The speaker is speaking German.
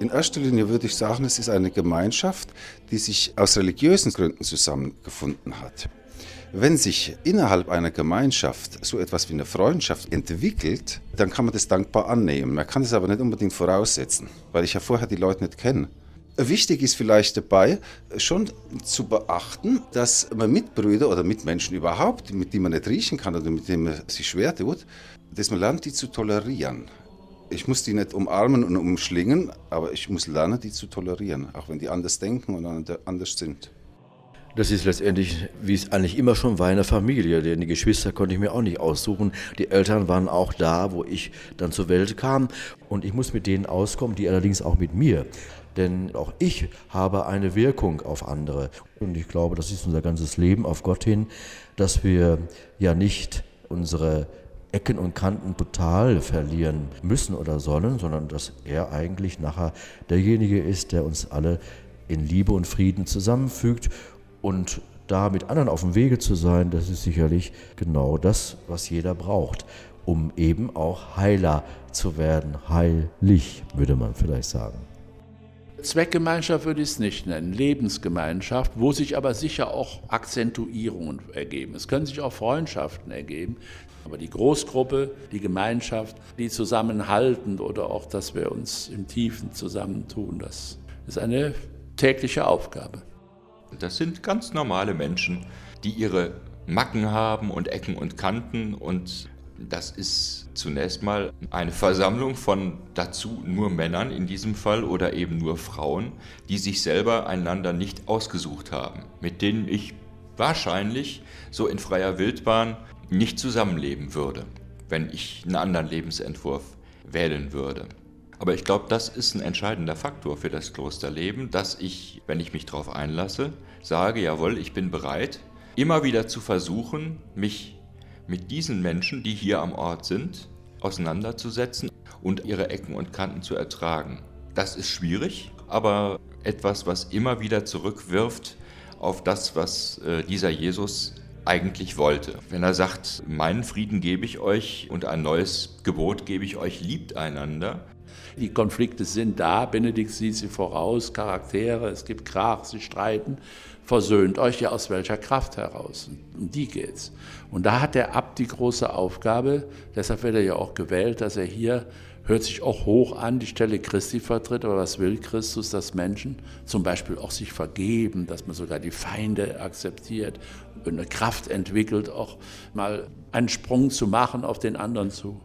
In erster Linie würde ich sagen, es ist eine Gemeinschaft, die sich aus religiösen Gründen zusammengefunden hat. Wenn sich innerhalb einer Gemeinschaft so etwas wie eine Freundschaft entwickelt, dann kann man das dankbar annehmen. Man kann es aber nicht unbedingt voraussetzen, weil ich ja vorher die Leute nicht kenne. Wichtig ist vielleicht dabei schon zu beachten, dass man Mitbrüder oder Mitmenschen überhaupt, mit denen man nicht riechen kann oder mit denen man sich schwer tut, dass man lernt, die zu tolerieren. Ich muss die nicht umarmen und umschlingen, aber ich muss lernen, die zu tolerieren, auch wenn die anders denken und anders sind. Das ist letztendlich, wie es eigentlich immer schon war, eine Familie, denn die Geschwister konnte ich mir auch nicht aussuchen. Die Eltern waren auch da, wo ich dann zur Welt kam und ich muss mit denen auskommen, die allerdings auch mit mir. Denn auch ich habe eine Wirkung auf andere. Und ich glaube, das ist unser ganzes Leben auf Gott hin, dass wir ja nicht unsere Ecken und Kanten total verlieren müssen oder sollen, sondern dass er eigentlich nachher derjenige ist, der uns alle in Liebe und Frieden zusammenfügt und da mit anderen auf dem Wege zu sein, das ist sicherlich genau das, was jeder braucht, um eben auch heiler zu werden, heilig, würde man vielleicht sagen. Zweckgemeinschaft würde ich es nicht nennen, Lebensgemeinschaft, wo sich aber sicher auch Akzentuierungen ergeben. Es können sich auch Freundschaften ergeben, aber die Großgruppe, die Gemeinschaft, die zusammenhaltend oder auch, dass wir uns im Tiefen zusammentun, das ist eine tägliche Aufgabe. Das sind ganz normale Menschen, die ihre Macken haben und Ecken und Kanten und das ist zunächst mal eine Versammlung von dazu nur Männern in diesem Fall oder eben nur Frauen, die sich selber einander nicht ausgesucht haben, mit denen ich wahrscheinlich so in freier Wildbahn nicht zusammenleben würde, wenn ich einen anderen Lebensentwurf wählen würde. Aber ich glaube, das ist ein entscheidender Faktor für das Klosterleben, dass ich, wenn ich mich darauf einlasse, sage, jawohl, ich bin bereit, immer wieder zu versuchen, mich mit diesen Menschen, die hier am Ort sind, auseinanderzusetzen und ihre Ecken und Kanten zu ertragen. Das ist schwierig, aber etwas, was immer wieder zurückwirft auf das, was äh, dieser Jesus eigentlich wollte. Wenn er sagt, meinen Frieden gebe ich euch und ein neues Gebot gebe ich euch, liebt einander. Die Konflikte sind da, Benedikt sieht sie voraus, Charaktere, es gibt Krach, sie streiten. Versöhnt euch ja aus welcher Kraft heraus? Um die geht's. Und da hat der Abt die große Aufgabe, deshalb wird er ja auch gewählt, dass er hier hört sich auch hoch an, die Stelle Christi vertritt, aber was will Christus, dass Menschen zum Beispiel auch sich vergeben, dass man sogar die Feinde akzeptiert, eine Kraft entwickelt, auch mal einen Sprung zu machen auf den anderen zu.